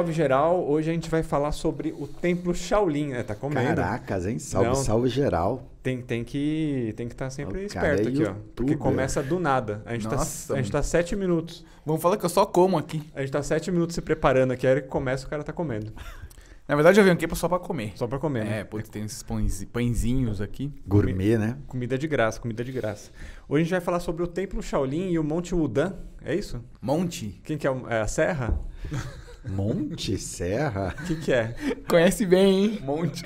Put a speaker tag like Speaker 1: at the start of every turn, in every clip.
Speaker 1: salve geral. Hoje a gente vai falar sobre o Templo Shaolin, né? Tá comendo.
Speaker 2: Caracas, hein? Salve,
Speaker 1: Não.
Speaker 2: salve geral.
Speaker 1: Tem, tem que tem que estar sempre
Speaker 2: O cara
Speaker 1: esperto
Speaker 2: é
Speaker 1: aqui, ó. Porque começa do nada. A gente,
Speaker 3: Nossa,
Speaker 1: tá, a gente tá sete minutos.
Speaker 3: Vamos falar que eu só como aqui.
Speaker 1: A gente tá sete minutos se preparando aqui. Aí que começa, o cara tá comendo.
Speaker 3: Na verdade, eu venho aqui só pra comer.
Speaker 1: Só pra comer. né?
Speaker 3: É, putz, tem esses pães- pãezinhos aqui.
Speaker 2: Gourmet, né?
Speaker 1: Comida de graça, comida de graça. Hoje a gente vai falar sobre o Templo Shaolin e o Monte Wudan. É isso?
Speaker 3: Monte.
Speaker 1: Quem que é? o- É a Serra?
Speaker 2: Monte, serra.
Speaker 1: O que que é?
Speaker 3: Conhece bem, hein? Monte.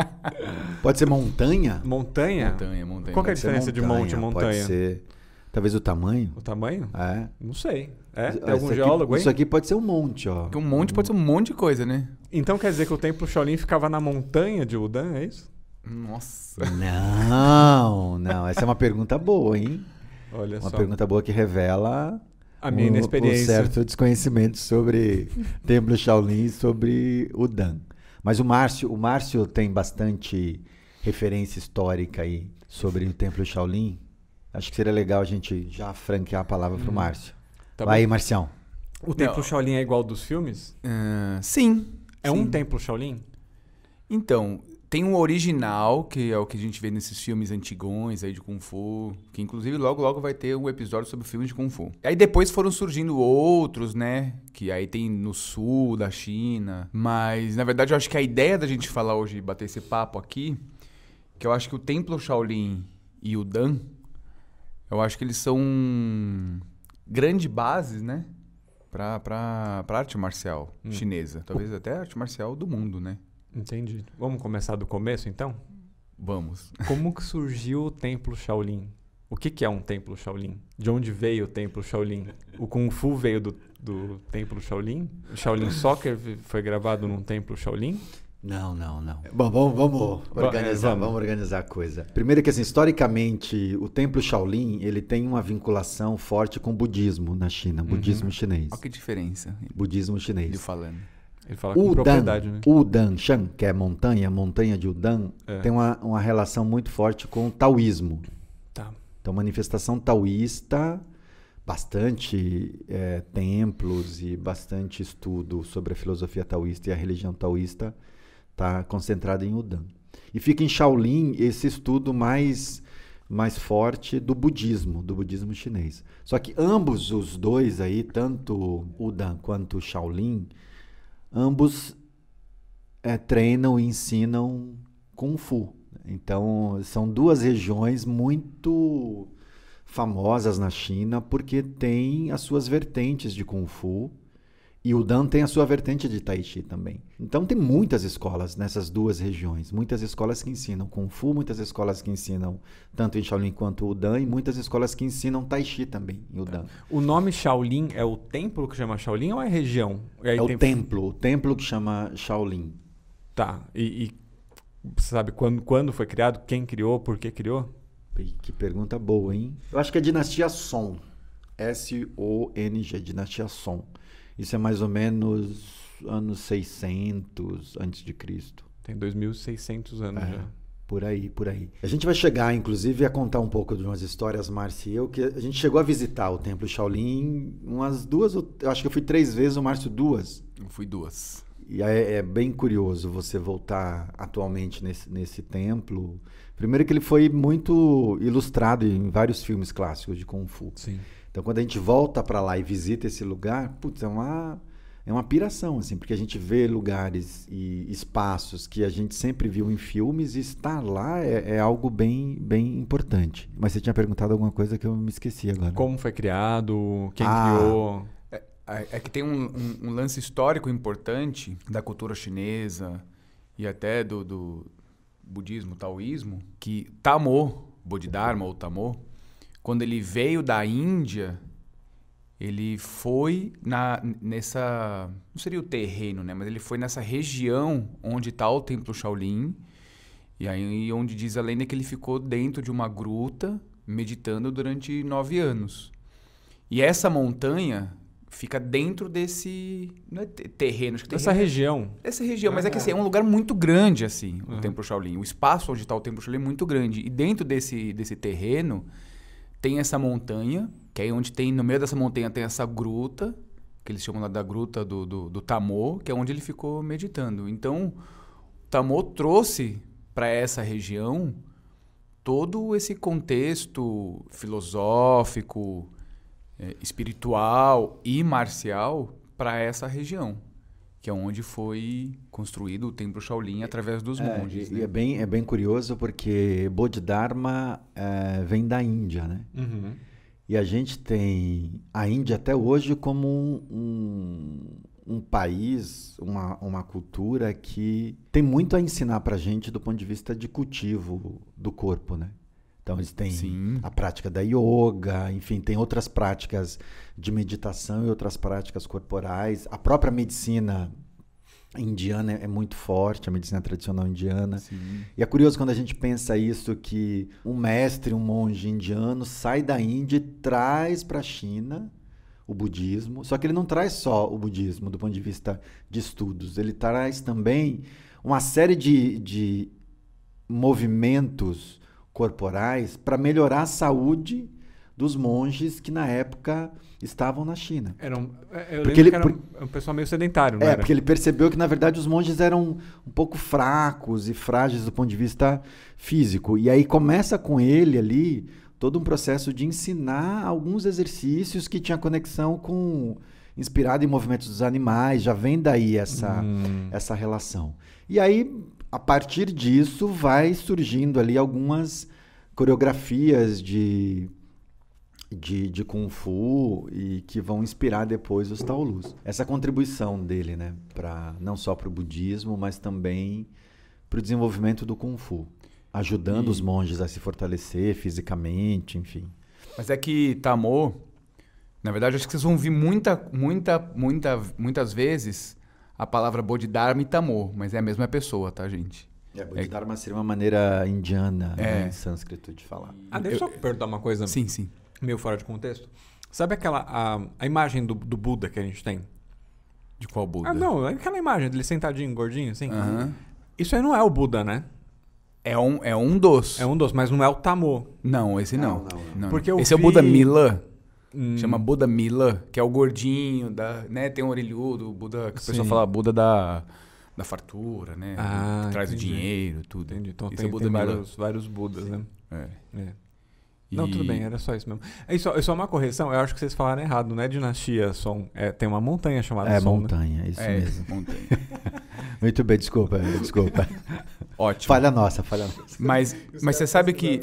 Speaker 2: Pode ser montanha?
Speaker 1: Montanha?
Speaker 3: Montanha, montanha.
Speaker 1: Qual que é a
Speaker 2: Pode
Speaker 1: diferença de monte e
Speaker 2: Pode
Speaker 1: montanha?
Speaker 2: ser. Talvez o tamanho?
Speaker 1: O tamanho?
Speaker 2: É.
Speaker 1: Não sei. É? Tem algum
Speaker 2: aqui-
Speaker 1: geólogo aí?
Speaker 2: Isso aqui pode ser um monte, ó.
Speaker 3: Porque um monte pode ser um monte de coisa, né?
Speaker 1: Então quer dizer que o Templo Shaolin ficava na montanha de Wudan, é isso?
Speaker 3: Nossa.
Speaker 2: Não, não. Essa é uma pergunta boa, hein?
Speaker 1: Olha
Speaker 2: Uma
Speaker 1: só.
Speaker 2: pergunta boa que revela
Speaker 1: A minha
Speaker 2: um-
Speaker 1: inexperiência.
Speaker 2: um certo desconhecimento sobre Templo Shaolin e sobre o Dan. Mas o Márcio, o Márcio tem bastante referência histórica aí sobre o Templo Shaolin. Acho que seria legal a gente já franquear a palavra para o Márcio.
Speaker 1: Tá
Speaker 2: Vai
Speaker 1: bom.
Speaker 2: aí, Marcião.
Speaker 1: O Templo
Speaker 3: Não.
Speaker 1: Shaolin é igual dos filmes?
Speaker 3: Ah, sim.
Speaker 1: É
Speaker 3: sim.
Speaker 1: um Templo Shaolin?
Speaker 3: Então, tem um original, que é o que a gente vê nesses filmes antigões aí de Kung Fu, que inclusive logo logo vai ter um episódio sobre filmes de Kung Fu. Aí depois foram surgindo outros, né? Que aí tem no sul da China. Mas, na verdade, eu acho que a ideia da gente falar hoje, bater esse papo aqui, que eu acho que o Templo Shaolin e o Dan, eu acho que eles são grande bases, né? Pra, pra, pra arte marcial
Speaker 1: Hum.
Speaker 3: chinesa. Talvez até arte marcial do mundo, né?
Speaker 1: Entendi. Vamos começar do começo, então?
Speaker 3: Vamos.
Speaker 1: Como que surgiu o Templo Shaolin? O que, que é um Templo Shaolin? De onde veio o Templo Shaolin? O Kung Fu veio do, do Templo Shaolin? O Shaolin Soccer foi gravado num Templo Shaolin?
Speaker 2: Não, não, não. Bom, vamos, vamos organizar,
Speaker 1: é, vamos.
Speaker 2: vamos organizar a coisa. Primeiro que assim, historicamente, o Templo Shaolin, ele tem uma vinculação forte com o budismo na China, budismo chinês.
Speaker 3: Olha que diferença
Speaker 2: Budismo
Speaker 3: ele
Speaker 2: chinês.
Speaker 3: falando.
Speaker 1: Ele fala com
Speaker 2: Udan,
Speaker 1: propriedade, né?
Speaker 2: Udan Shan, que é montanha, montanha de Udan,
Speaker 1: É.
Speaker 2: tem uma, uma relação muito forte com o taoísmo.
Speaker 1: Tá.
Speaker 2: Então, manifestação taoísta, bastante eh, templos e bastante estudo sobre a filosofia taoísta e a religião taoísta está concentrado em Udan. E fica em Shaolin esse estudo mais mais forte do budismo, do budismo chinês. Só que ambos os dois aí, tanto Udan quanto Shaolin, ambos eh, treinam e ensinam Kung Fu. Então, são duas regiões muito famosas na China porque tem as suas vertentes de Kung Fu e o Dan tem a sua vertente de Tai Chi também. Então, tem muitas escolas nessas duas regiões. Muitas escolas que ensinam Kung Fu, muitas escolas que ensinam tanto em Shaolin quanto o Dan e muitas escolas que ensinam Tai Chi também em Udan.
Speaker 1: O nome Shaolin é o templo que chama Shaolin ou é região?
Speaker 2: É o
Speaker 1: tem-
Speaker 2: templo, o templo que chama Shaolin.
Speaker 1: Tá. E, e você sabe quando, quando foi criado? Quem criou? Por que criou?
Speaker 2: Que pergunta boa, hein? Eu acho que é dinastia Song. S-O-N-G, dinastia Song. Isso é mais ou menos anos 600 antes de Cristo.
Speaker 1: Tem 2.600 anos
Speaker 2: É.
Speaker 1: já.
Speaker 2: Por aí, por aí. A gente vai chegar, inclusive, a contar um pouco de umas histórias, Márcio e eu, que a gente chegou a visitar o Templo Shaolin umas duas, eu acho que eu fui três vezes, o Márcio duas.
Speaker 3: Eu fui duas.
Speaker 2: E é, é bem curioso você voltar atualmente nesse, nesse templo. Primeiro que ele foi muito ilustrado em vários filmes clássicos de Kung Fu.
Speaker 1: Sim.
Speaker 2: Então, quando a gente volta para lá e visita esse lugar, putz, é uma, é uma piração, assim, porque a gente vê lugares e espaços que a gente sempre viu em filmes e estar lá é, é algo bem, bem importante. Mas você tinha perguntado alguma coisa que eu me esqueci agora.
Speaker 1: Como foi criado? Quem
Speaker 2: Ah.
Speaker 1: criou?
Speaker 3: É, é que tem um, um- um lance histórico importante da cultura chinesa e até do, do budismo, taoísmo, que Tamo, Bodhidharma ou Tamo, quando ele veio da Índia, ele foi na, nessa. Não seria o terreno, né? Mas ele foi nessa região onde está o Templo Shaolin. E aí, onde diz a lenda que ele ficou dentro de uma gruta, meditando durante nove anos. E essa montanha fica dentro desse. Não é te- terreno, acho que
Speaker 1: Essa
Speaker 3: terreno é-
Speaker 1: região.
Speaker 3: essa região, mas é que assim, é um lugar muito grande, assim, o
Speaker 1: Uhum.
Speaker 3: Templo Shaolin. O espaço onde está o Templo Shaolin é muito grande. E dentro desse, desse terreno tem essa montanha, que é onde tem, no meio dessa montanha tem essa gruta, que eles chamam lá da gruta do, do, do Tamô, que é onde ele ficou meditando. Então, Tamô trouxe para essa região todo esse contexto filosófico, é, espiritual e marcial para essa região, que é onde foi construído o templo Shaolin através dos
Speaker 2: É,
Speaker 3: monges.
Speaker 2: e,
Speaker 3: né?
Speaker 2: e é, bem, é bem curioso porque Bodhidharma é, vem da Índia, né?
Speaker 1: Uhum.
Speaker 2: E a gente tem a Índia até hoje como um, um, um país, uma, uma cultura que tem muito a ensinar pra gente do ponto de vista de cultivo do corpo, né? Então eles têm
Speaker 3: Sim.
Speaker 2: a prática da yoga, enfim, tem outras práticas de meditação e outras práticas corporais. A própria medicina indiana é muito forte, a medicina tradicional indiana.
Speaker 3: Sim.
Speaker 2: E é curioso quando a gente pensa isso que um mestre, um monge indiano sai da Índia e traz para a China o budismo. Só que ele não traz só o budismo do ponto de vista de estudos, ele traz também uma série de, de movimentos corporais para melhorar a saúde dos monges que na época estavam na China.
Speaker 1: Era um, é, eu
Speaker 2: Porque ele-
Speaker 1: que era um, um pessoal meio sedentário, não
Speaker 2: É,
Speaker 1: era?
Speaker 2: porque ele percebeu que, na verdade, os monges eram um pouco fracos e frágeis do ponto de vista físico. E aí começa com ele ali todo um processo de ensinar alguns exercícios que tinha conexão com. inspirado em movimentos dos animais, já vem daí essa,
Speaker 1: Hum.
Speaker 2: essa relação. E aí, a partir disso, vai surgindo ali algumas coreografias de de, de Kung Fu e que vão inspirar depois os Taolus. Essa contribuição dele, né, para não só para o budismo, mas também para o desenvolvimento do Kung Fu, ajudando
Speaker 3: E-
Speaker 2: os monges a se fortalecer fisicamente, enfim.
Speaker 3: Mas é que Tamô, na verdade, acho que vocês vão ouvir muita, muita, muita, muitas vezes a palavra Bodhidharma e Tamô, mas é a mesma pessoa, tá, gente?
Speaker 2: É, Bodhidharma seria uma maneira indiana, né,
Speaker 3: É.
Speaker 2: em sânscrito de falar.
Speaker 1: Ah, deixa eu só perguntar uma coisa
Speaker 3: Sim, sim.
Speaker 1: meio fora de contexto. Sabe aquela a, a imagem do, do Buda que a gente tem?
Speaker 3: De qual Buda?
Speaker 1: Ah, não, aquela imagem dele sentadinho, gordinho, assim.
Speaker 3: Aham.
Speaker 1: Isso aí não é o Buda, né?
Speaker 3: É um, é um dos.
Speaker 1: É um dos, mas não é o Tamô.
Speaker 3: Não, esse não.
Speaker 2: Não, não,
Speaker 3: Não,
Speaker 1: Porque
Speaker 3: Esse é o
Speaker 1: vi-
Speaker 3: Buda Mila.
Speaker 1: Hum,
Speaker 3: Chama Buda Mila, que é o gordinho, da, né? Tem um orelhudo, o Buda, que o pessoal
Speaker 1: Sim.
Speaker 3: fala Buda da, da fartura, né?
Speaker 1: Ah,
Speaker 3: que traz
Speaker 1: entendi.
Speaker 3: o dinheiro, tudo.
Speaker 1: Entendi. Então
Speaker 3: Esse
Speaker 1: tem,
Speaker 3: é Buda
Speaker 1: tem vários, vários Budas, né?
Speaker 3: É.
Speaker 1: É. Não,
Speaker 3: E-
Speaker 1: tudo bem, era só isso mesmo. É só, é só uma correção, eu acho que vocês falaram errado, não é dinastia Som. É, tem uma montanha chamada
Speaker 2: É
Speaker 1: Som. né?
Speaker 2: montanha, isso
Speaker 3: É,
Speaker 2: mesmo.
Speaker 3: montanha.
Speaker 2: Muito bem, desculpa, desculpa.
Speaker 3: Ótimo.
Speaker 2: falha nossa, falha nossa.
Speaker 3: Mas, mas você sabe que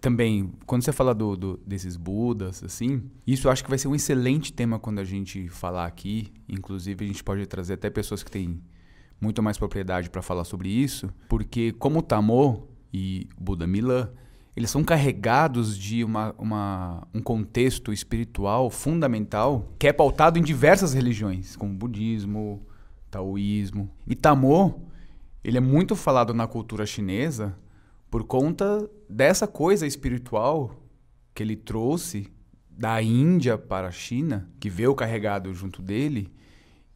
Speaker 3: também, quando você fala do, do- desses Budas, assim, isso eu acho que vai ser um excelente tema quando a gente falar aqui. Inclusive, a gente pode trazer até pessoas que têm muito mais propriedade para falar sobre isso, porque como o Tamô e o Buda Milan, eles são carregados de uma, uma- um contexto espiritual fundamental que é pautado em diversas religiões, como budismo, taoísmo. E Tamô, ele é muito falado na cultura chinesa por conta dessa coisa espiritual que ele trouxe da Índia para a China, que veio carregado junto dele,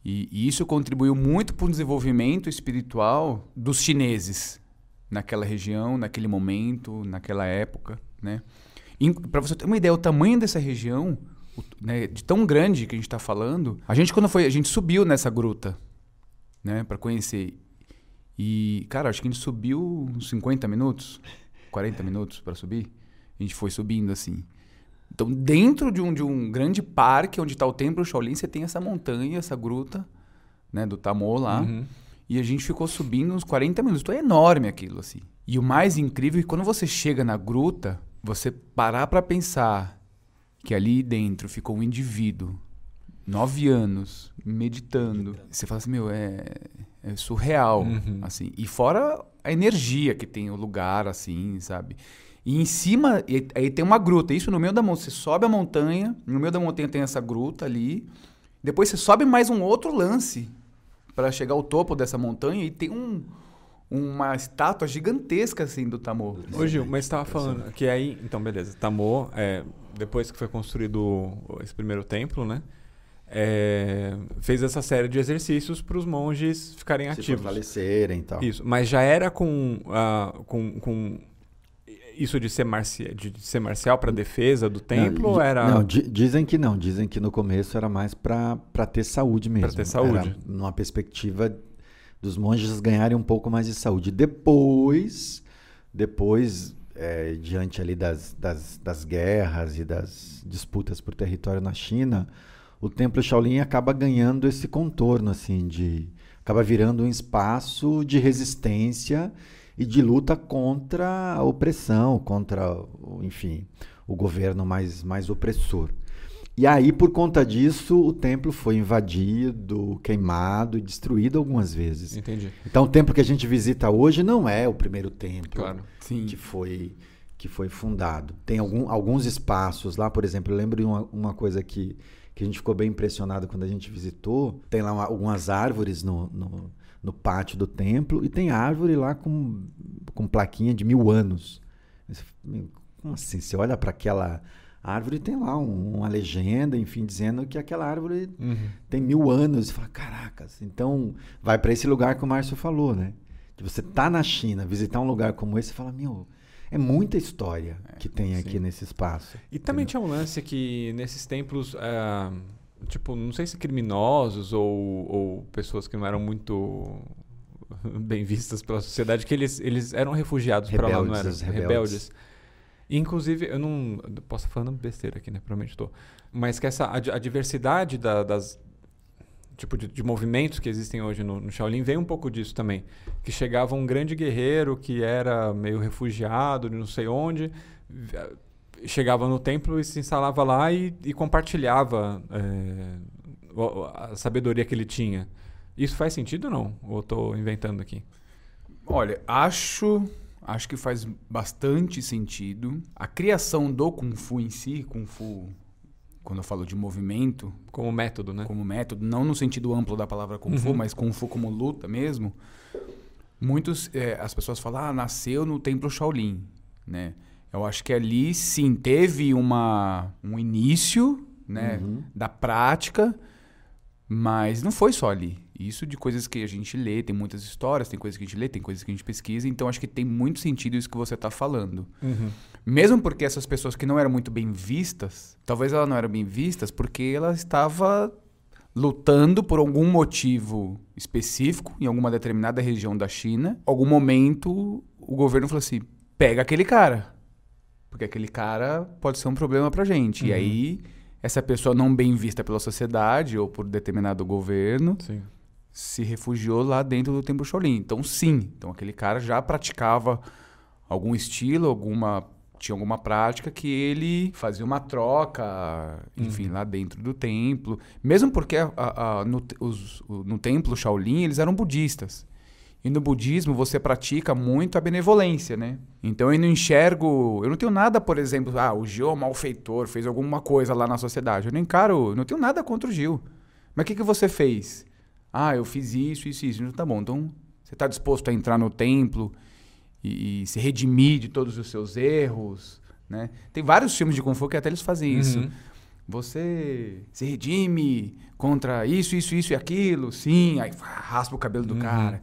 Speaker 3: e, e isso contribuiu muito para o desenvolvimento espiritual dos chineses naquela região, naquele momento, naquela época, né? Para você ter uma ideia, o tamanho dessa região, o- né, de tão grande que a gente está falando, a gente quando foi, a gente subiu nessa gruta, né, para conhecer. E, cara, acho que a gente subiu uns 50 minutos, 40 minutos para subir. A gente foi subindo assim. Então, dentro de um, de um grande parque onde está o Templo Shaolin, você tem essa montanha, essa gruta, né, do Tamô lá.
Speaker 1: Uhum.
Speaker 3: E a gente ficou subindo uns 40 minutos. Então é enorme aquilo, assim. E o mais incrível é que quando você chega na gruta, você parar pra pensar que ali dentro ficou um indivíduo, nove anos, meditando. Você fala assim, meu, é, é surreal,
Speaker 1: Uhum.
Speaker 3: assim. E fora a energia que tem o lugar, assim, sabe? E em cima, e aí tem uma gruta. Isso no meio da montanha. Você sobe a montanha, no meio da montanha tem essa gruta ali. Depois você sobe mais um outro lance para chegar ao topo dessa montanha e tem um, uma estátua gigantesca assim do Tamô.
Speaker 1: Ô Gil, mas você tava falando que aí. Então, beleza. Tamô, é, depois que foi construído esse primeiro templo, né? É, fez essa série de exercícios para os monges ficarem
Speaker 2: Se
Speaker 1: ativos.
Speaker 2: fortalecerem e tal.
Speaker 1: Isso, mas já era com, ah, com, com isso de ser, marci de ser marcial para defesa do templo
Speaker 2: não,
Speaker 1: era.
Speaker 2: Não, di dizem que não. Dizem que no começo era mais para ter saúde mesmo.
Speaker 1: Para ter saúde. Era
Speaker 2: numa perspectiva dos monges ganharem um pouco mais de saúde. Depois, depois é, diante ali das, das, das guerras e das disputas por território na China, o templo Shaolin acaba ganhando esse contorno assim de acaba virando um espaço de resistência e de luta contra a opressão, contra, enfim, o governo mais, mais opressor. E aí, por conta disso, o templo foi invadido, queimado e destruído algumas vezes.
Speaker 1: Entendi.
Speaker 2: Então, o templo que a gente visita hoje não é o primeiro templo
Speaker 1: claro.
Speaker 2: que foi que foi fundado. Tem algum, alguns espaços lá, por exemplo, eu lembro de uma, uma coisa que, que a gente ficou bem impressionado quando a gente visitou. Tem lá uma, algumas árvores no, no no pátio do templo e tem árvore lá com, com plaquinha de mil anos. Como assim? Você olha para aquela árvore tem lá um, uma legenda, enfim, dizendo que aquela árvore uhum. tem mil anos. E fala, caracas. Então, vai para esse lugar que o Márcio falou, né? De você tá na China, visitar um lugar como esse e fala, meu, é muita história é, que tem aqui nesse espaço.
Speaker 1: E também entendeu? tinha um lance que nesses templos. Uh tipo, não sei se criminosos ou, ou pessoas que não eram muito bem vistas pela sociedade, que eles, eles eram refugiados para lá, não eram? Rebeldes. rebeldes. Inclusive, eu não. Posso estar falando besteira aqui, né? Provavelmente estou. Mas que essa, a, a diversidade da, das. Tipo, de, de, movimentos que existem hoje no, no Shaolin vem um pouco disso também. Que chegava um grande guerreiro que era meio refugiado de não sei onde, chegava no templo e se instalava lá e, e compartilhava é, a sabedoria que ele tinha. Isso faz sentido ou não? Ou estou inventando aqui?
Speaker 3: Olha, acho acho que faz bastante sentido. A criação do Kung Fu em si, Kung Fu, quando eu falo de movimento.
Speaker 1: Como método, né?
Speaker 3: Como método, não no sentido amplo da palavra Kung Fu, uhum. mas Kung Fu como luta mesmo. Muitos, é, as pessoas falam, ah, nasceu no templo Shaolin, né? Eu acho que ali sim teve uma, um início né, uhum. da prática, mas não foi só ali. Isso de coisas que a gente lê, tem muitas histórias, tem coisas que a gente lê, tem coisas que a gente pesquisa, então acho que tem muito sentido isso que você está falando.
Speaker 1: Uhum.
Speaker 3: Mesmo porque essas pessoas que não eram muito bem vistas, talvez elas não eram bem vistas porque ela estava lutando por algum motivo específico em alguma determinada região da China. Algum momento o governo falou assim: pega aquele cara. Porque aquele cara pode ser um problema pra gente. Uhum. E aí, essa pessoa não bem vista pela sociedade ou por determinado governo
Speaker 1: sim.
Speaker 3: se refugiou lá dentro do Templo Shaolin. Então, sim. Então, aquele cara já praticava algum estilo, alguma tinha alguma prática que ele fazia uma troca, enfim, uhum. lá dentro do templo. Mesmo porque a, a, no, os, no templo Shaolin eles eram budistas. E no budismo você pratica muito a benevolência, né? Então eu não enxergo, eu não tenho nada, por exemplo, ah, o Gil é um malfeitor, fez alguma coisa lá na sociedade. Eu não encaro, eu não tenho nada contra o Gil. Mas o que, que você fez? Ah, eu fiz isso, isso, isso. Tá bom, então você está disposto a entrar no templo e, e, se redimir de todos os seus erros, né? Tem vários filmes de Kung Fu que até eles fazem uhum. isso. Você se redime contra isso, isso, isso e aquilo, sim. Aí raspa o cabelo do uhum. cara.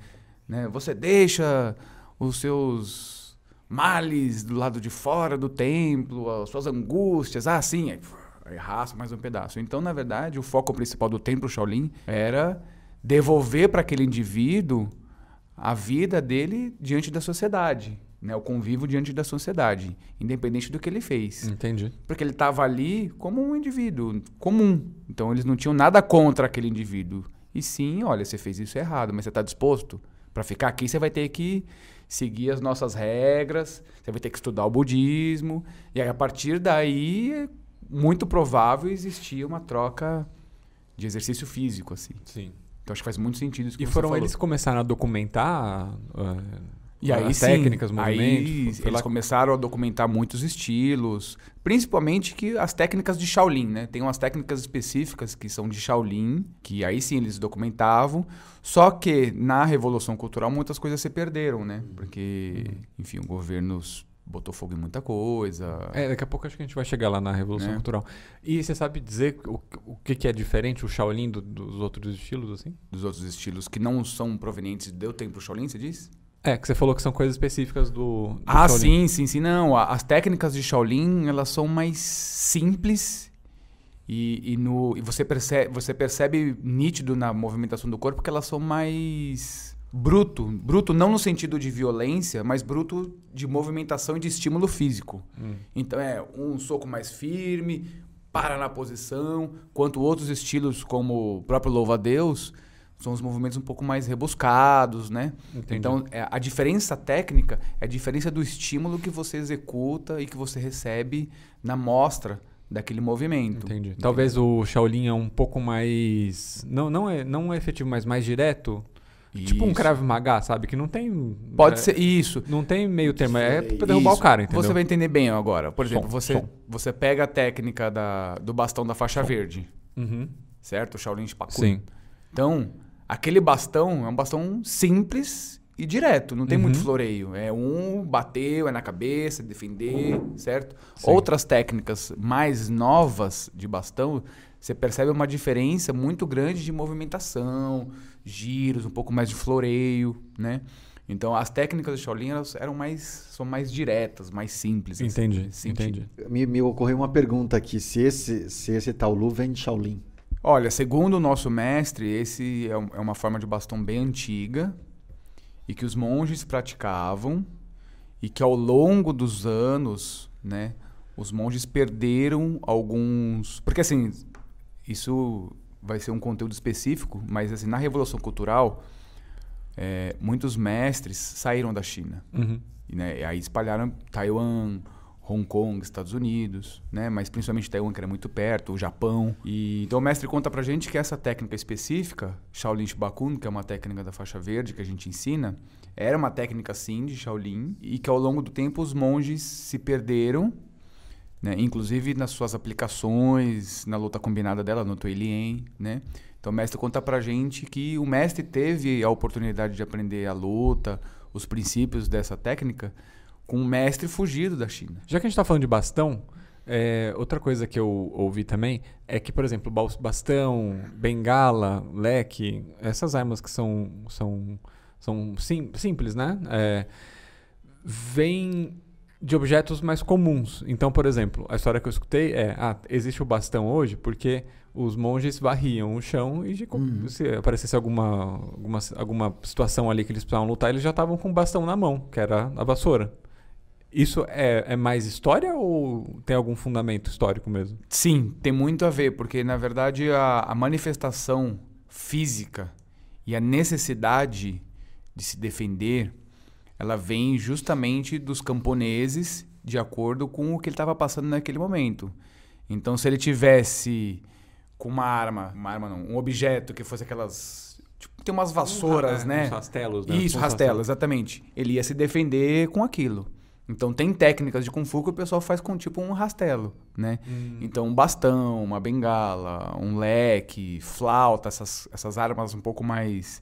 Speaker 3: Né? Você deixa os seus males do lado de fora do templo, as suas angústias, ah, sim, aí, aí raspa mais um pedaço. Então, na verdade, o foco principal do templo Shaolin era devolver para aquele indivíduo a vida dele diante da sociedade, né? O convívio diante da sociedade, independente do que ele fez.
Speaker 1: Entendi.
Speaker 3: Porque ele estava ali como um indivíduo comum. Então eles não tinham nada contra aquele indivíduo. E sim, olha, você fez isso errado, mas você está disposto para ficar aqui, você vai ter que seguir as nossas regras, você vai ter que estudar o budismo. E aí, a partir daí, é muito provável existir uma troca de exercício físico, assim.
Speaker 1: Sim.
Speaker 3: Então, acho que faz muito sentido isso que
Speaker 1: E
Speaker 3: você
Speaker 1: foram
Speaker 3: falou.
Speaker 1: eles que começaram a documentar uh,
Speaker 3: e aí,
Speaker 1: as
Speaker 3: sim,
Speaker 1: técnicas, movimentos?
Speaker 3: Aí, eles lá... começaram a documentar muitos estilos, principalmente que as técnicas de Shaolin, né? Tem umas técnicas específicas que são de Shaolin, que aí sim eles documentavam. Só que na Revolução Cultural muitas coisas se perderam, né? Porque, enfim, o governo botou fogo em muita coisa.
Speaker 1: É, daqui a pouco acho que a gente vai chegar lá na Revolução né? Cultural. E você sabe dizer o, o que, que é diferente o Shaolin do, dos outros estilos, assim?
Speaker 3: Dos outros estilos que não são provenientes do templo Shaolin, você diz?
Speaker 1: É, que você falou que são coisas específicas do, do
Speaker 3: Ah,
Speaker 1: Shaolin.
Speaker 3: sim, sim, sim. Não, as técnicas de Shaolin, elas são mais simples e, e no, e você, percebe, você percebe nítido na movimentação do corpo que elas são mais bruto. Bruto não no sentido de violência, mas bruto de movimentação e de estímulo físico.
Speaker 1: Hum.
Speaker 3: Então é um soco mais firme, para na posição, quanto outros estilos como o próprio louva-a-Deus são os movimentos um pouco mais rebuscados, né?
Speaker 1: Entendi.
Speaker 3: Então, é, a diferença técnica é a diferença do estímulo que você executa e que você recebe na mostra daquele movimento.
Speaker 1: Entendi. Talvez o Shaolin é um pouco mais. Não, não, é, não é efetivo, mas mais direto. Tipo um
Speaker 3: Isso.
Speaker 1: Krav Maga, sabe? Que não tem.
Speaker 3: Pode
Speaker 1: é,
Speaker 3: ser isso.
Speaker 1: Não tem meio termo. É
Speaker 2: Isso.
Speaker 1: pra derrubar o
Speaker 3: Isso.
Speaker 1: cara, entendeu?
Speaker 3: Você vai entender bem agora. Por exemplo,
Speaker 1: Som,
Speaker 3: você,
Speaker 1: som.
Speaker 3: você pega a técnica da, do bastão da faixa verde,
Speaker 1: Uhum.
Speaker 3: certo? O Shaolin de Pakun.
Speaker 1: Sim.
Speaker 3: Então, aquele bastão é um bastão simples e direto, não tem
Speaker 1: Uhum.
Speaker 3: muito floreio. É um bateu, é na cabeça, defender, certo?
Speaker 1: Sim.
Speaker 3: Outras técnicas mais novas de bastão, você percebe uma diferença muito grande de movimentação, giros, um pouco mais de floreio, né? Então, as técnicas do Shaolin elas eram mais são mais diretas, mais simples. assim,
Speaker 1: Entendi,
Speaker 3: sentido.
Speaker 1: entendi.
Speaker 2: Me, me ocorreu uma pergunta aqui: se esse, se esse Taolu vem de Shaolin?
Speaker 3: Olha, segundo o nosso mestre, esse é um- é uma forma de bastão bem antiga e que os monges praticavam e que ao longo dos anos, né, os monges perderam alguns, porque assim, isso vai ser um conteúdo específico, mas assim, na revolução cultural, é, muitos mestres saíram da China.
Speaker 1: Uhum.
Speaker 3: E, né, e aí espalharam Taiwan, Hong Kong, Estados Unidos, né? Mas principalmente Taiwan, que era muito perto, o Japão. E então o mestre conta pra gente que essa técnica específica, Shaolin Shibakun, que é uma técnica da faixa verde que a gente ensina, era uma técnica sim de Shaolin e que ao longo do tempo os monges se perderam, né? Inclusive nas suas aplicações, na luta combinada dela no Tuilien, né? Então o mestre conta pra gente que o mestre teve a oportunidade de aprender a luta, os princípios dessa técnica com um mestre fugido da China.
Speaker 1: Já que a gente tá falando de bastão, é, outra coisa que eu ouvi também é que, por exemplo, bastão, bengala, leque, essas armas que são, são, são sim- simples, né? É, vêm de objetos mais comuns. Então, por exemplo, a história que eu escutei é: ah, existe o bastão hoje porque os monges varriam o chão e de-
Speaker 2: Uhum.
Speaker 1: se aparecesse alguma, alguma, alguma situação ali que eles precisavam lutar, eles já estavam com o bastão na mão, que era a vassoura. Isso é, é mais história ou tem algum fundamento histórico mesmo?
Speaker 3: Sim, tem muito a ver, porque na verdade a, a manifestação física e a necessidade de se defender, ela vem justamente dos camponeses de acordo com o que ele estava passando naquele momento. Então, se ele tivesse com uma arma, uma arma não, um objeto que fosse aquelas, tipo, tem umas vassouras,
Speaker 1: É,
Speaker 3: né?
Speaker 1: Uns rastelos, né?
Speaker 3: Isso,
Speaker 1: Uns
Speaker 3: rastelo, exatamente. Ele ia se defender com aquilo. Então tem técnicas de Kung Fu que o pessoal faz com tipo um rastelo, né?
Speaker 1: Hum.
Speaker 3: Então um bastão, uma bengala, um leque, flauta, essas, essas armas um pouco mais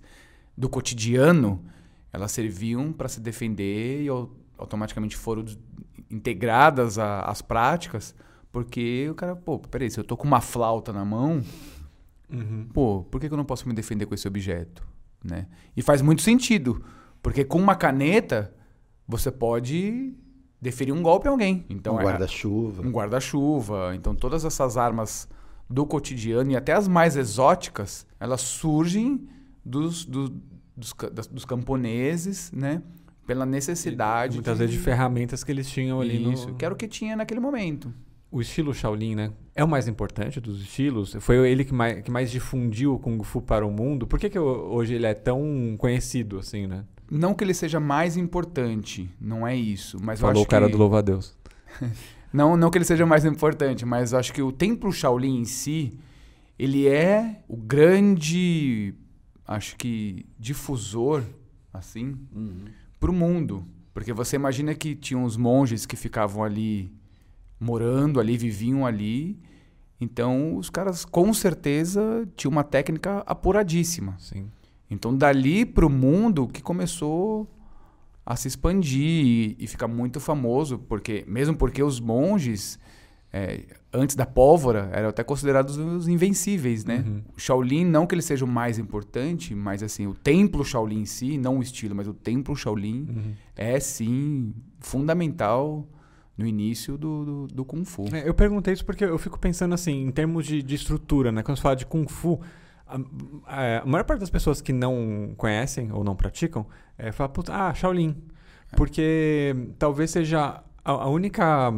Speaker 3: do cotidiano, elas serviam para se defender e au- automaticamente foram integradas às práticas, porque o cara, pô, peraí, se eu tô com uma flauta na mão,
Speaker 1: Uhum.
Speaker 3: pô, por que que eu não posso me defender com esse objeto? Né? E faz muito sentido, porque com uma caneta você pode deferir um golpe a alguém. Então,
Speaker 2: um
Speaker 3: é-
Speaker 2: guarda-chuva.
Speaker 3: um guarda-chuva. Então, todas essas armas do cotidiano e até as mais exóticas, elas surgem dos, do- dos, das- dos camponeses, né? Pela necessidade.
Speaker 1: Muitas
Speaker 3: de...
Speaker 1: vezes de ferramentas que eles tinham ali
Speaker 3: Isso,
Speaker 1: no...
Speaker 3: que era o que tinha naquele momento.
Speaker 1: O estilo Shaolin, né? É o mais importante dos estilos. Foi ele que mais, que mais difundiu o Kung Fu para o mundo. Por que, que ho- hoje ele é tão conhecido assim, né?
Speaker 3: Não que ele seja mais importante, não é isso. Mas eu
Speaker 1: Falou o cara
Speaker 3: que...
Speaker 1: do louva-a-Deus.
Speaker 3: Não, não que ele seja mais importante, mas eu acho que o templo Shaolin em si, ele é o grande, acho que, difusor, assim,
Speaker 2: Uhum.
Speaker 3: para o mundo. Porque você imagina que tinha uns monges que ficavam ali, morando ali, viviam ali. Então, os caras, com certeza, tinham uma técnica apuradíssima.
Speaker 1: Sim.
Speaker 3: Então, dali para o mundo que começou a se expandir e, e ficar muito famoso, porque mesmo porque os monges, é, antes da pólvora, eram até considerados os invencíveis, né?
Speaker 1: Uhum.
Speaker 3: O Shaolin, não que ele seja o mais importante, mas assim, o templo Shaolin em si, não o estilo, mas o templo Shaolin
Speaker 1: Uhum.
Speaker 3: é sim fundamental no início do, do, do Kung Fu.
Speaker 1: É, eu perguntei isso porque eu fico pensando assim, em termos de, de estrutura, né? Quando se fala de Kung Fu, a, a- a maior parte das pessoas que não conhecem ou não praticam, é, fala, Puta, ah, Shaolin. Porque talvez seja a, a única.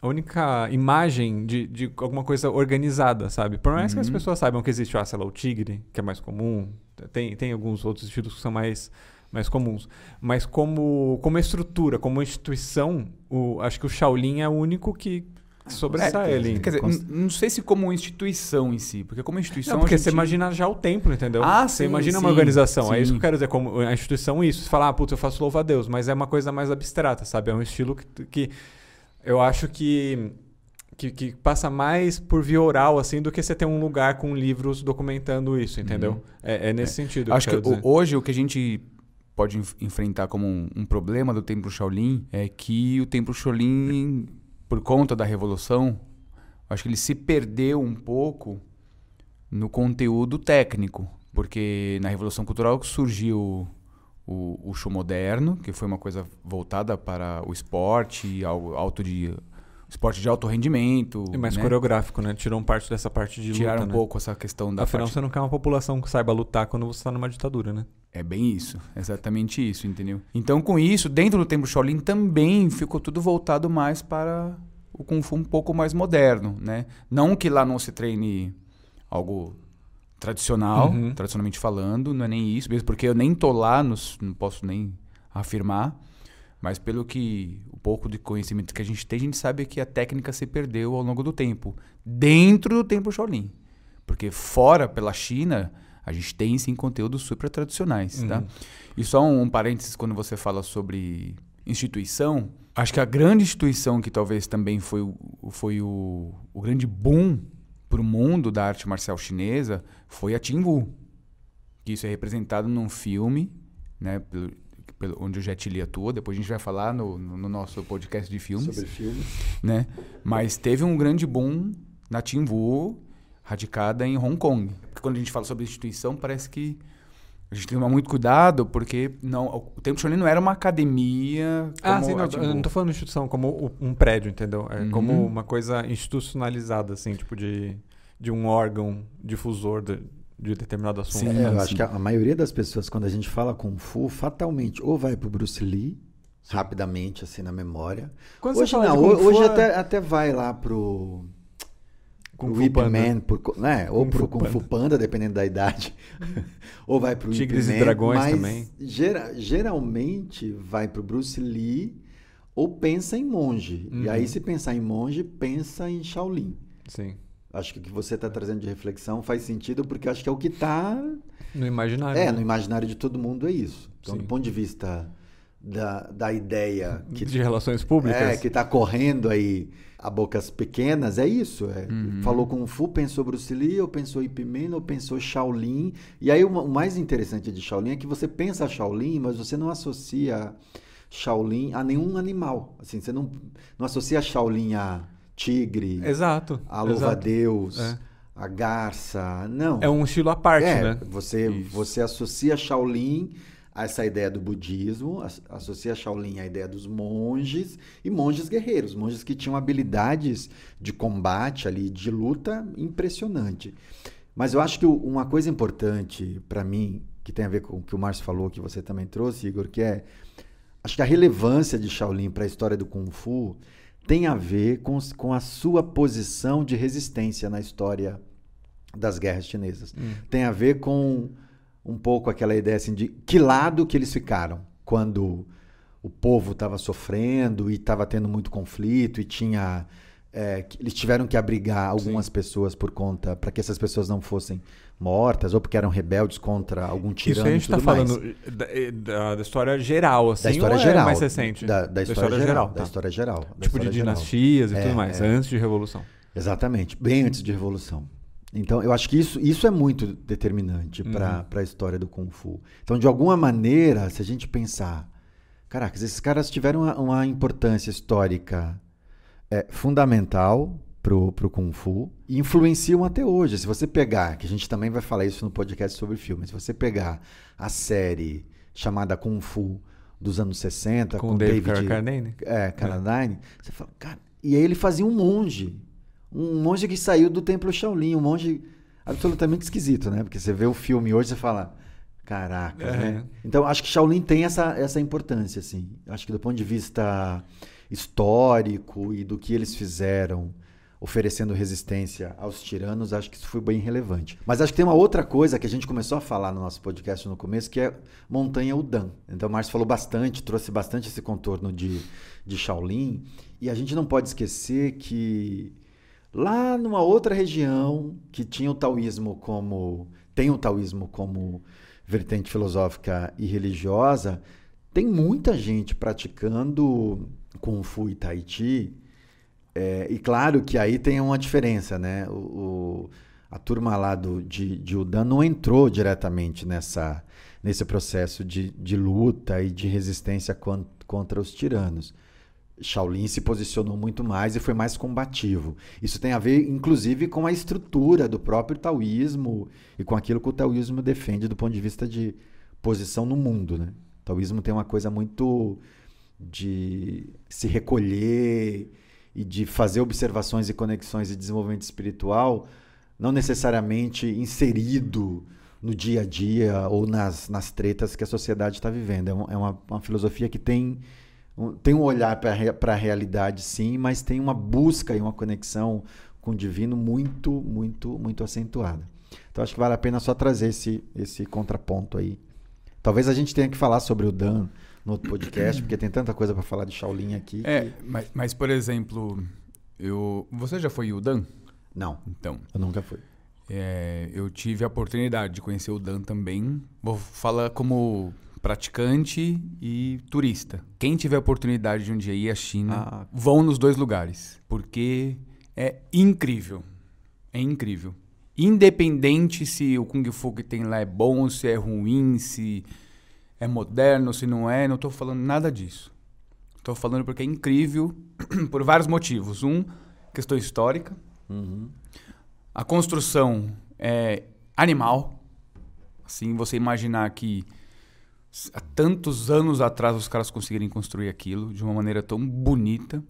Speaker 1: A única imagem de, de alguma coisa organizada, sabe? Por mais que as
Speaker 3: Uhum.
Speaker 1: pessoas saibam que existe, ah, sei lá, o tigre, que é mais comum, tem, tem alguns outros estilos que são mais, mais comuns. Mas como, como estrutura, como instituição, o, acho que o Shaolin é o único que sobressai
Speaker 2: certeza.
Speaker 1: ali.
Speaker 3: Quer dizer, não sei se como instituição em si, porque como instituição.
Speaker 1: Não, porque
Speaker 3: gente...
Speaker 1: você imagina já o templo, entendeu?
Speaker 3: Ah,
Speaker 1: você
Speaker 3: sim,
Speaker 1: imagina
Speaker 3: sim,
Speaker 1: uma organização. É isso que
Speaker 3: sim.
Speaker 1: eu quero dizer, como a instituição, isso. Você fala, ah, putz, eu faço louva a Deus, mas é uma coisa mais abstrata, sabe? É um estilo que, que eu acho que, que, que passa mais por via oral, assim, do que você ter um lugar com livros documentando isso, entendeu?
Speaker 3: Uhum.
Speaker 1: É, é nesse sentido.
Speaker 3: Acho que
Speaker 1: dizer.
Speaker 3: hoje o que a gente pode enf- enfrentar como um, um problema do Templo Shaolin é que o Templo Shaolin, por conta da revolução, acho que ele se perdeu um pouco no conteúdo técnico, porque na Revolução Cultural surgiu o, o show moderno, que foi uma coisa voltada para o esporte, ao alto de esporte de alto rendimento,
Speaker 1: E mais
Speaker 3: né?
Speaker 1: coreográfico, né? Tirou parte dessa parte de
Speaker 3: tiraram
Speaker 1: luta,
Speaker 3: um
Speaker 1: né?
Speaker 3: pouco essa questão da
Speaker 1: Afinal,
Speaker 3: parte
Speaker 1: você não quer uma população que saiba lutar quando você está numa ditadura, né?
Speaker 3: É bem isso, exatamente isso, entendeu? Então, com isso, dentro do Templo Shaolin também ficou tudo voltado mais para o Kung Fu um pouco mais moderno, né? Não que lá não se treine algo tradicional,
Speaker 1: Uhum.
Speaker 3: tradicionalmente falando, não é nem isso, mesmo porque eu nem tô lá, não posso nem afirmar, mas pelo que o pouco de conhecimento que a gente tem, a gente sabe que a técnica se perdeu ao longo do tempo, dentro do Templo Shaolin. Porque fora, pela China, a gente tem sim conteúdos super tradicionais, tá?
Speaker 1: Uhum.
Speaker 3: E só um, um parênteses quando você fala sobre instituição, acho que a grande instituição que talvez também foi o, foi o, o grande boom para o mundo da arte marcial chinesa foi a Qingwu. Que isso é representado num filme, né, pelo, pelo- onde o Jet Li atua. Depois a gente vai falar no, no- no nosso podcast de filmes
Speaker 2: Sobre filmes.
Speaker 3: né? Mas teve um grande boom na Timbu, radicada em Hong Kong. Porque quando a gente fala sobre instituição, parece que a gente tem que tomar muito cuidado, porque não, o Templo Shaolin não era uma academia como
Speaker 1: Ah, sim, não,
Speaker 3: a
Speaker 1: eu não tô falando de instituição como um prédio, entendeu? É
Speaker 3: Uhum.
Speaker 1: como uma coisa institucionalizada, assim, tipo de, de um órgão difusor de, de determinado assunto.
Speaker 3: Sim.
Speaker 2: É, eu
Speaker 3: sim.
Speaker 2: acho que a, maioria das pessoas, quando a gente fala Kung Fu, fatalmente ou vai pro Bruce Lee, rapidamente, assim, na memória.
Speaker 1: Quando
Speaker 2: hoje
Speaker 1: você fala
Speaker 2: não,
Speaker 1: de Kung Fu,
Speaker 2: hoje
Speaker 1: é
Speaker 2: até, até vai lá pro...
Speaker 1: Kung
Speaker 2: pro
Speaker 1: Fu Panda.
Speaker 2: Man, por né? ou
Speaker 1: Kung
Speaker 2: pro
Speaker 1: Fu
Speaker 2: Kung Fu Panda, dependendo da idade. ou vai pro
Speaker 1: Tigres e
Speaker 2: Man,
Speaker 1: Dragões
Speaker 2: mas
Speaker 1: também.
Speaker 2: gera- geralmente vai pro Bruce Lee ou pensa em monge. E
Speaker 1: Uhum.
Speaker 2: aí, se pensar em monge, pensa em Shaolin.
Speaker 1: Sim.
Speaker 2: Acho que o que você está trazendo de reflexão faz sentido, porque acho que é o que está
Speaker 1: No imaginário.
Speaker 2: é,
Speaker 1: né?
Speaker 2: no imaginário de todo mundo é isso. Então,
Speaker 1: Sim.
Speaker 2: do ponto de vista da, da ideia que
Speaker 1: De relações públicas.
Speaker 2: é, que está correndo aí a bocas pequenas, é isso. É.
Speaker 3: Uhum.
Speaker 2: Falou Kung Fu, pensou Bruce Lee, ou pensou Ip Man, ou pensou Shaolin. E aí o, o mais interessante de Shaolin é que você pensa Shaolin, mas você não associa Shaolin a nenhum animal. Assim, você não, não associa Shaolin a tigre,
Speaker 1: Exato.
Speaker 2: a
Speaker 1: exato.
Speaker 2: louva-a-Deus,
Speaker 1: É.
Speaker 2: a garça. Não.
Speaker 1: É um estilo à parte,
Speaker 2: É,
Speaker 1: né?
Speaker 2: Você,
Speaker 3: Isso.
Speaker 2: você associa Shaolin a essa ideia do budismo, as- associa Shaolin à ideia dos monges e monges guerreiros, monges que tinham habilidades de combate ali, de luta impressionante. Mas eu acho que uma coisa importante para mim, que tem a ver com o que o Márcio falou, que você também trouxe, Igor, que é acho que a relevância de Shaolin para a história do Kung Fu tem a ver com, com a sua posição de resistência na história das guerras chinesas.
Speaker 1: Hum.
Speaker 2: Tem a ver com um pouco aquela ideia assim de que lado que eles ficaram quando o povo estava sofrendo e estava tendo muito conflito e tinha é, eles tiveram que abrigar algumas pessoas por conta para que essas pessoas não fossem mortas ou porque eram rebeldes contra algum
Speaker 1: Isso
Speaker 2: tirano
Speaker 1: aí a
Speaker 2: e
Speaker 1: gente tá
Speaker 2: mais.
Speaker 1: falando da, da- da história geral, assim,
Speaker 2: da história
Speaker 1: é
Speaker 2: geral,
Speaker 1: mais recente?
Speaker 2: da, da história, geral, da
Speaker 1: tá.
Speaker 2: história geral, da
Speaker 1: Tipo de
Speaker 2: história geral.
Speaker 1: dinastias e
Speaker 2: É,
Speaker 1: tudo mais,
Speaker 2: é.
Speaker 1: antes de Revolução.
Speaker 2: Exatamente, bem antes de Revolução. Então, eu acho que isso, isso é muito determinante para
Speaker 1: Uhum.
Speaker 2: para a história do Kung Fu. Então, de alguma maneira, se a gente pensar, caracas, esses caras tiveram uma, uma importância histórica é, fundamental pro, pro Kung Fu e influenciam até hoje. Se você pegar, que a gente também vai falar isso no podcast sobre filme, se você pegar a série chamada Kung Fu dos anos 60
Speaker 1: Com
Speaker 2: com,
Speaker 1: David
Speaker 2: David
Speaker 1: Carradine?
Speaker 2: é, Carradine, você fala, cara, e aí ele fazia um monge, um monge que saiu do templo Shaolin, um monge absolutamente esquisito, né? Porque você vê o filme hoje e você fala, caraca,
Speaker 1: É.
Speaker 2: né? Então acho que Shaolin tem essa, essa importância, assim. Acho que do ponto de vista histórico e do que eles fizeram oferecendo resistência aos tiranos, acho que isso foi bem relevante. Mas acho que tem uma outra coisa que a gente começou a falar no nosso podcast no começo, que é Montanha Udan. Então o Márcio falou bastante, trouxe bastante esse contorno de, de Shaolin, e a gente não pode esquecer que lá numa outra região que tinha o taoísmo como tem o taoísmo como vertente filosófica e religiosa, tem muita gente praticando Kung Fu e Tai Chi. É, e claro que aí tem uma diferença, né? O, o- a turma lá do, de, de Udan não entrou diretamente nessa, nesse processo de, de luta e de resistência con- contra os tiranos. Shaolin se posicionou muito mais e foi mais combativo. Isso tem a ver, inclusive, com a estrutura do próprio taoísmo e com aquilo que o taoísmo defende do ponto de vista de posição no mundo. Né? O taoísmo tem uma coisa muito de se recolher e de fazer observações e conexões de desenvolvimento espiritual, não necessariamente inserido no dia a dia ou nas, nas tretas que a sociedade está vivendo. É, um- é uma, uma filosofia que tem um- tem um olhar para a realidade, sim, mas tem uma busca e uma conexão com o divino muito, muito, muito acentuada. Então acho que vale a pena só trazer esse, esse contraponto aí. Talvez a gente tenha que falar sobre o Dan no outro podcast, porque tem tanta coisa para falar de Shaolin aqui.
Speaker 3: É,
Speaker 2: que-
Speaker 3: mas, mas, por exemplo, eu, você já foi Yudan?
Speaker 2: Não,
Speaker 3: Então,
Speaker 2: eu nunca fui.
Speaker 3: é, eu tive a oportunidade de conhecer o Dan também. Vou falar como praticante e turista. Quem tiver a oportunidade de um dia ir à China,
Speaker 2: Ah.
Speaker 3: vão nos dois lugares, porque é incrível. É incrível. Independente se o Kung Fu que tem lá é bom, se é ruim, se é moderno, se não é, não estou falando nada disso. Estou falando porque é incrível por vários motivos. Um, questão histórica.
Speaker 2: Uhum.
Speaker 3: A construção é animal. Assim, você imaginar que há tantos anos atrás os caras conseguirem construir aquilo de uma maneira tão bonita.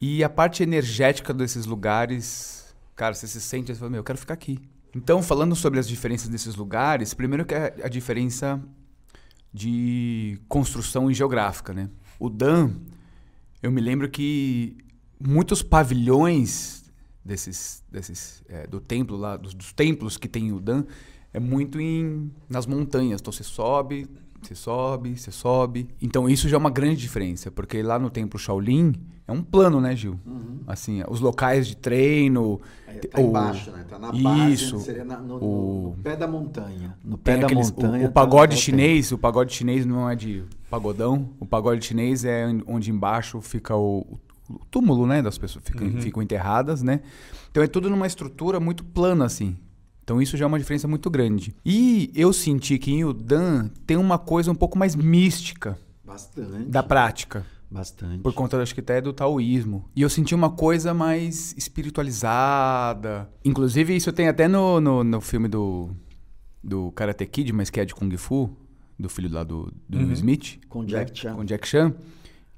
Speaker 3: E a parte energética desses lugares, cara, você se sente, você fala, meu, eu quero ficar aqui. Então, falando sobre as diferenças desses lugares, primeiro que é a diferença de construção e geográfica, né? O Dan, eu me lembro que muitos pavilhões desses, desses é, do templo lá, dos, dos templos que tem o Dan, é muito em nas montanhas. Então você sobe, você sobe, você sobe. Então isso já é uma grande diferença, porque lá no templo Shaolin é um plano, né, Gil? Assim, os locais de treino,
Speaker 2: Tá
Speaker 3: o-
Speaker 2: embaixo, né? Tá na
Speaker 3: Isso.
Speaker 2: base, seria na- no,
Speaker 3: O-
Speaker 2: no pé da montanha. No pé da
Speaker 3: aqueles- o-
Speaker 2: montanha.
Speaker 3: o,
Speaker 2: tá-
Speaker 3: pagode
Speaker 2: tá o
Speaker 3: chinês, o pagode chinês não é de pagodão. O pagode chinês é onde embaixo fica o, o túmulo, né? Das pessoas ficam,
Speaker 1: Uhum.
Speaker 3: ficam enterradas, né? Então é tudo numa estrutura muito plana, assim. Então isso já é uma diferença muito grande. E eu senti que em Udan tem uma coisa um pouco mais mística
Speaker 2: Bastante.
Speaker 3: da prática.
Speaker 2: Bastante.
Speaker 3: Por conta, acho que até do taoísmo. E eu senti uma coisa mais espiritualizada. Inclusive, isso tem até no, no, no filme do, do Karate Kid, mas que é de Kung Fu, do filho lá do, do Will Smith.
Speaker 2: Com Jack Chan.
Speaker 3: Com Jack Chan.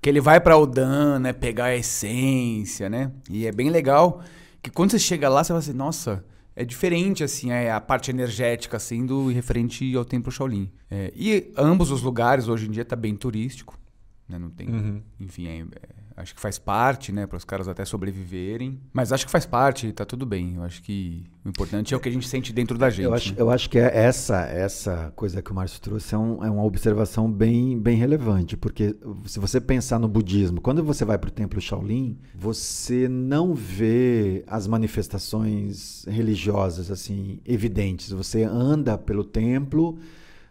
Speaker 3: Que ele vai pra Odan, né? Pegar a essência, né? E é bem legal que quando você chega lá, você vai assim, nossa... É diferente, assim, é a parte energética, assim, do referente ao Templo Shaolin. É, e ambos os lugares, hoje em dia, tá bem turístico. Né? Não tem
Speaker 1: Uhum.
Speaker 3: enfim, é- é- acho que faz parte, né, para os caras até sobreviverem. Mas acho que faz parte, tá tudo bem. Eu acho que o importante é o que a gente sente dentro da gente.
Speaker 2: Eu acho,
Speaker 3: né?
Speaker 2: eu acho que é essa, essa coisa que o Márcio trouxe é, um- é uma observação bem, bem relevante, porque se você pensar no budismo, quando você vai para o templo Shaolin, você não vê as manifestações religiosas assim evidentes. Você anda pelo templo,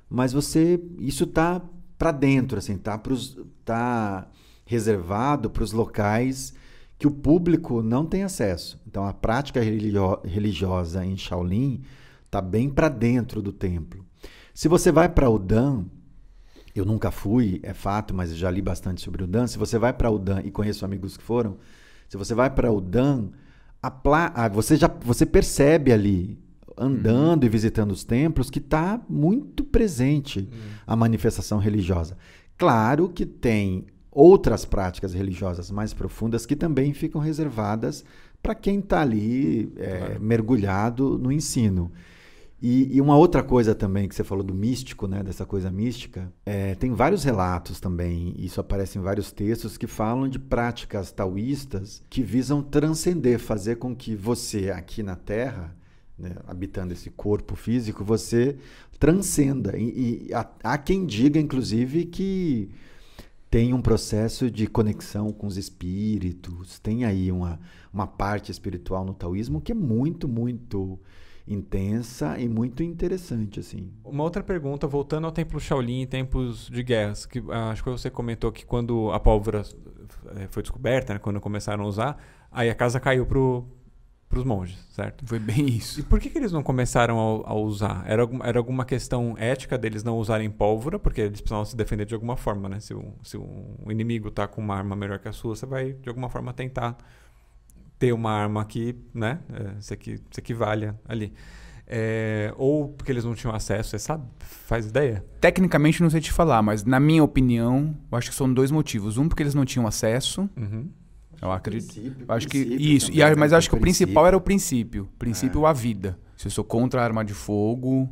Speaker 2: mas você isso tá para dentro, assim, tá pros, tá reservado para os locais que o público não tem acesso. Então a prática religio- religiosa em Shaolin está bem para dentro do templo. Se você vai para Udan, eu nunca fui, é fato, mas já li bastante sobre Udan. Se você vai para Udan e conheço amigos que foram, Se você vai para Udan, a pla... ah, você já você percebe ali andando e visitando os templos que está muito presente a manifestação religiosa. Claro que tem outras práticas religiosas mais profundas que também ficam reservadas para quem está ali é,
Speaker 1: Claro.
Speaker 2: mergulhado no ensino. E, e uma outra coisa também que você falou do místico, né, dessa coisa mística, é, tem vários relatos também, isso aparece em vários textos que falam de práticas taoístas que visam transcender, fazer com que você aqui na Terra, né, habitando esse corpo físico, você transcenda. E, e há, há quem diga, inclusive, que tem um processo de conexão com os espíritos, tem aí uma, uma parte espiritual no taoísmo que é muito, muito intensa e muito interessante, assim.
Speaker 1: Uma outra pergunta, voltando ao Templo Shaolin em tempos de guerras, que ah, acho que você comentou que quando a pólvora eh, foi descoberta, né, quando começaram a usar, aí a casa caiu pro, pros monges, certo?
Speaker 3: Foi bem
Speaker 1: E
Speaker 3: isso.
Speaker 1: por que, que eles não começaram a, a usar? Era, era alguma questão ética deles não usarem pólvora? Porque eles precisavam se defender de alguma forma, né? Se o, se o inimigo tá com uma arma melhor que a sua, você vai, de alguma forma, tentar ter uma arma que, né? É, se, equi, se equivalha ali. É, ou porque eles não tinham acesso, você sabe? Faz ideia?
Speaker 3: Tecnicamente não sei te falar, mas na minha opinião, eu acho que são dois motivos. Um, porque eles não tinham acesso.
Speaker 1: Uhum.
Speaker 3: Eu acredito. Eu acho que isso.
Speaker 2: também,
Speaker 3: E
Speaker 2: né?
Speaker 3: mas acho que o principal era o princípio. Princípio a vida. Se eu sou contra a arma de fogo,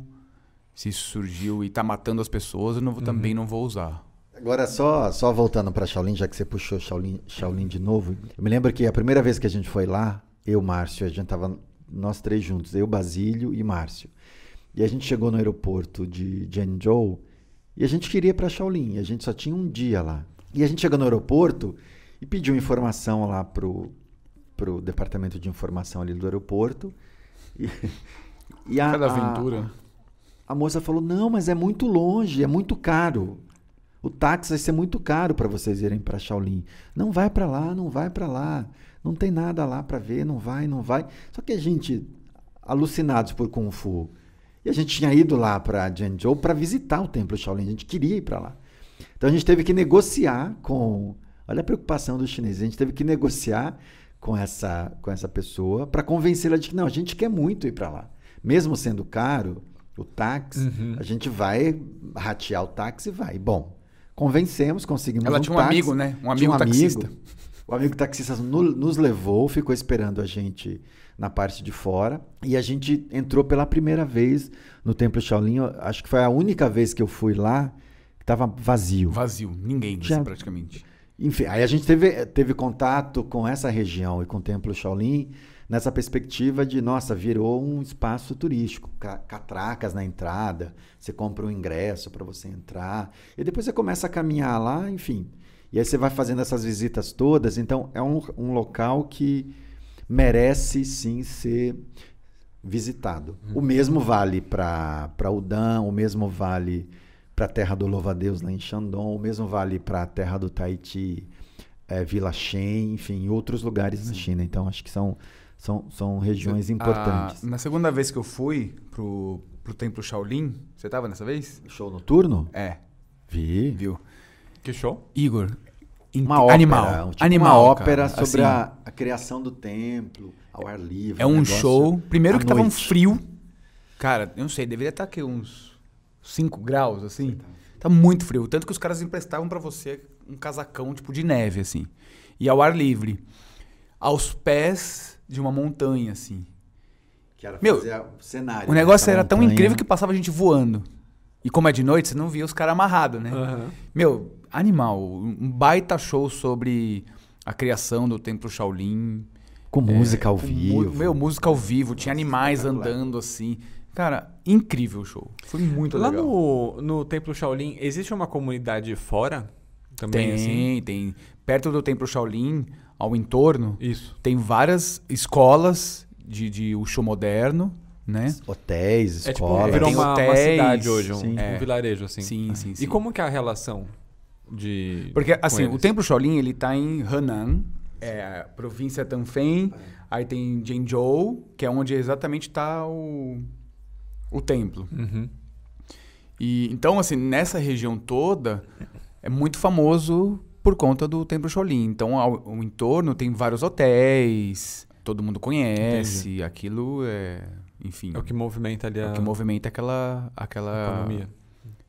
Speaker 3: se isso surgiu e tá matando as pessoas, eu não vou- também não vou usar.
Speaker 2: Agora, só, só voltando para Shaolin, já que você puxou Shaolin, Shaolin de novo, eu me lembro que a primeira vez que a gente foi lá, eu, Márcio, a gente tava nós três juntos, eu, Basílio e Márcio. E a gente chegou no aeroporto de Zhengzhou e a gente queria para Shaolin, a gente só tinha um dia lá. E a gente chegou no aeroporto e pediu informação lá pro, pro departamento de informação ali do aeroporto. E, e a,
Speaker 3: Cada
Speaker 2: a-
Speaker 3: aventura.
Speaker 2: a moça falou: não, mas é muito longe, é muito caro. O táxi vai ser muito caro para vocês irem para Shaolin. Não vai para lá, não vai para lá. Não tem nada lá para ver, não vai, não vai. Só que a gente, alucinados por Kung Fu, e a gente tinha ido lá para Zhengzhou para visitar o templo Shaolin, a gente queria ir para lá. Então a gente teve que negociar com. Olha a preocupação dos chineses, a gente teve que negociar com essa, com essa pessoa para convencê-la de que não, a gente quer muito ir para lá. Mesmo sendo caro, o táxi,
Speaker 1: Uhum.
Speaker 2: a gente vai ratear o táxi e vai. Bom, convencemos, conseguimos
Speaker 3: Ela
Speaker 2: um
Speaker 3: tinha um
Speaker 2: táxi.
Speaker 3: amigo, né? Um amigo taxista.
Speaker 2: O amigo taxista no- nos levou, ficou esperando a gente na parte de fora. E a gente entrou pela primeira vez no Templo Shaolin. Acho que foi a única vez que eu fui lá que estava vazio.
Speaker 3: Vazio. Ninguém, assim, praticamente.
Speaker 2: Enfim, aí a gente teve, teve contato com essa região e com o Templo Shaolin nessa perspectiva de, nossa, virou um espaço turístico, ca- catracas na entrada, você compra um ingresso para você entrar, e depois você começa a caminhar lá, enfim. E aí você vai fazendo essas visitas todas, então é um, um local que merece sim ser visitado. O mesmo vale para Udan, o mesmo vale para a terra do Louva-a-Deus lá em Shandong, o mesmo vale para a terra do Tahiti, eh, Vila Shen, enfim, outros lugares na China. Então acho que são, são, são regiões importantes.
Speaker 3: Ah, na segunda vez que eu fui pro, pro templo Shaolin, você tava nessa vez?
Speaker 2: Show noturno?
Speaker 3: É,
Speaker 2: Vi.
Speaker 3: viu?
Speaker 1: Que show.
Speaker 3: Igor. in-
Speaker 2: Uma ópera,
Speaker 3: animal.
Speaker 2: um- tipo
Speaker 3: animal,
Speaker 2: uma ópera
Speaker 3: cara.
Speaker 2: sobre
Speaker 3: Assim,
Speaker 2: a, a criação do templo, ao ar livre.
Speaker 3: É um
Speaker 2: negócio
Speaker 3: show. Primeiro que tava um
Speaker 2: noite.
Speaker 3: frio. Cara, eu não sei, deveria estar aqui uns 5 graus, assim. Tá muito frio. Tanto que os caras emprestavam pra você um casacão, tipo, de neve, assim. E ao ar livre. Aos pés de uma montanha, assim.
Speaker 2: Que era
Speaker 3: Meu,
Speaker 2: fazer o cenário.
Speaker 3: O
Speaker 2: né?
Speaker 3: negócio era tão
Speaker 2: montanha.
Speaker 3: incrível que passava a gente voando. E como é de noite, você não via os caras amarrados, né?
Speaker 1: Aham.
Speaker 3: Meu, animal. Um baita show sobre a criação do Templo Shaolin.
Speaker 2: Com música ao
Speaker 3: Com
Speaker 2: vivo.
Speaker 3: Meu, música ao vivo. Tinha animais andando assim. Cara, incrível o show. Foi muito
Speaker 1: Lá
Speaker 3: legal.
Speaker 1: no, no Templo Shaolin, existe uma comunidade fora? Também,
Speaker 3: Tem,
Speaker 1: assim?
Speaker 3: tem. Perto do Templo Shaolin, ao entorno,
Speaker 1: Isso.
Speaker 3: tem várias escolas de, de Wushu moderno, né?
Speaker 2: Hotéis,
Speaker 1: É tipo,
Speaker 2: escolas.
Speaker 1: virou uma, uma
Speaker 3: hotéis,
Speaker 1: cidade hoje, um,
Speaker 2: sim.
Speaker 1: um
Speaker 3: É.
Speaker 1: vilarejo, assim.
Speaker 3: Sim, sim,
Speaker 1: E
Speaker 3: sim.
Speaker 1: como que é a relação de...
Speaker 3: Porque, assim, o? Templo Shaolin, ele tá em Henan, é a província Tanfen, aí tem Zhengzhou, que é onde exatamente tá o, o templo.
Speaker 1: Uhum.
Speaker 3: E, então, assim, nessa região toda, é muito famoso por conta do Templo Shaolin. Então, ao, ao entorno tem vários hotéis, todo mundo conhece, aquilo é, enfim,
Speaker 1: É o que movimenta ali
Speaker 3: é
Speaker 1: a,
Speaker 3: o que movimenta aquela, aquela
Speaker 1: economia.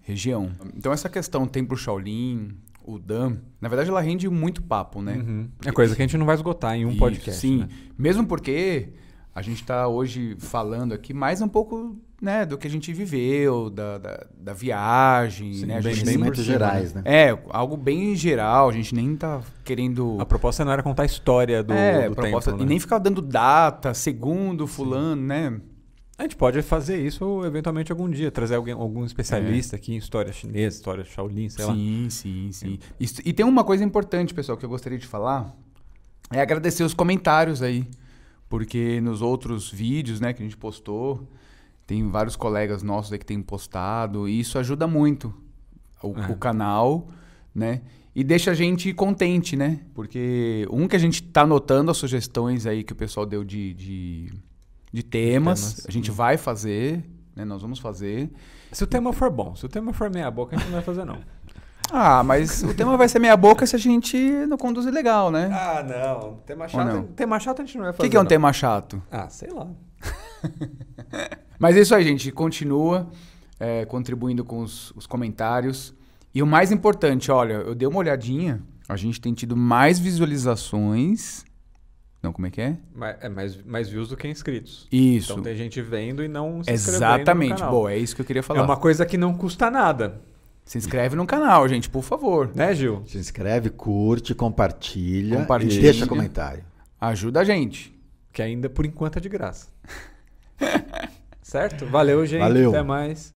Speaker 3: região. Então, essa questão Templo Shaolin, o Dan, na verdade, ela rende muito papo, né?
Speaker 1: Uhum.
Speaker 3: Porque-
Speaker 1: É coisa que a gente não vai esgotar em um
Speaker 3: Isso,
Speaker 1: podcast.
Speaker 3: Sim,
Speaker 1: né?
Speaker 3: mesmo porque a gente está hoje falando aqui mais um pouco né, do que a gente viveu, da, da, da viagem,
Speaker 1: Sim,
Speaker 3: né? A
Speaker 1: bem- bem
Speaker 2: gerais, né?
Speaker 3: É, algo bem geral, a gente nem tá querendo...
Speaker 1: A proposta não era contar a história do,
Speaker 3: é,
Speaker 1: do
Speaker 3: proposta,
Speaker 1: templo,
Speaker 3: e
Speaker 1: né?
Speaker 3: nem ficar dando data, segundo, fulano, né?
Speaker 1: A gente pode fazer isso eventualmente algum dia, trazer alguém, algum especialista aqui em história chinesa, história Shaolin, sei lá.
Speaker 3: sim, sim, sim. E tem uma coisa importante, pessoal, que eu gostaria de falar, é agradecer os comentários aí, porque nos outros vídeos, né, que a gente postou, tem vários colegas nossos aí que têm postado, e isso ajuda muito o,
Speaker 1: É.
Speaker 3: o canal, né? E deixa a gente contente, né? Porque um que a gente tá anotando as sugestões aí que o pessoal deu de, de, de temas,
Speaker 1: temas,
Speaker 3: a gente vai fazer, né? Nós vamos fazer.
Speaker 1: Se o tema for bom, se o tema for meia boca, a gente não vai fazer não.
Speaker 3: Ah, mas o tema vai ser meia boca se a gente não conduzir legal, né?
Speaker 1: ah, não. Tema
Speaker 3: chato-
Speaker 1: chato, tema chato a gente não vai
Speaker 3: O que, que é um tema chato?
Speaker 1: Ah, sei lá.
Speaker 3: Mas é isso aí, gente. Continua é, contribuindo com os, os comentários. E o mais importante, olha, eu dei uma olhadinha. A gente tem tido mais visualizações. Não, como é que é?
Speaker 1: Mais, é mais, mais views do que inscritos.
Speaker 3: Isso.
Speaker 1: Então tem gente vendo e não se
Speaker 3: Exatamente. Boa, é isso que eu queria
Speaker 1: É
Speaker 3: falar.
Speaker 1: uma coisa que não custa nada,
Speaker 3: Se inscreve no canal, gente, por favor.
Speaker 1: né, Gil?
Speaker 2: Se inscreve, curte, compartilha,
Speaker 3: Compartilha.
Speaker 2: e deixa comentário.
Speaker 3: Ajuda a gente.
Speaker 1: Que ainda por enquanto é de graça. certo? Valeu, gente.
Speaker 2: Valeu.
Speaker 1: Até mais.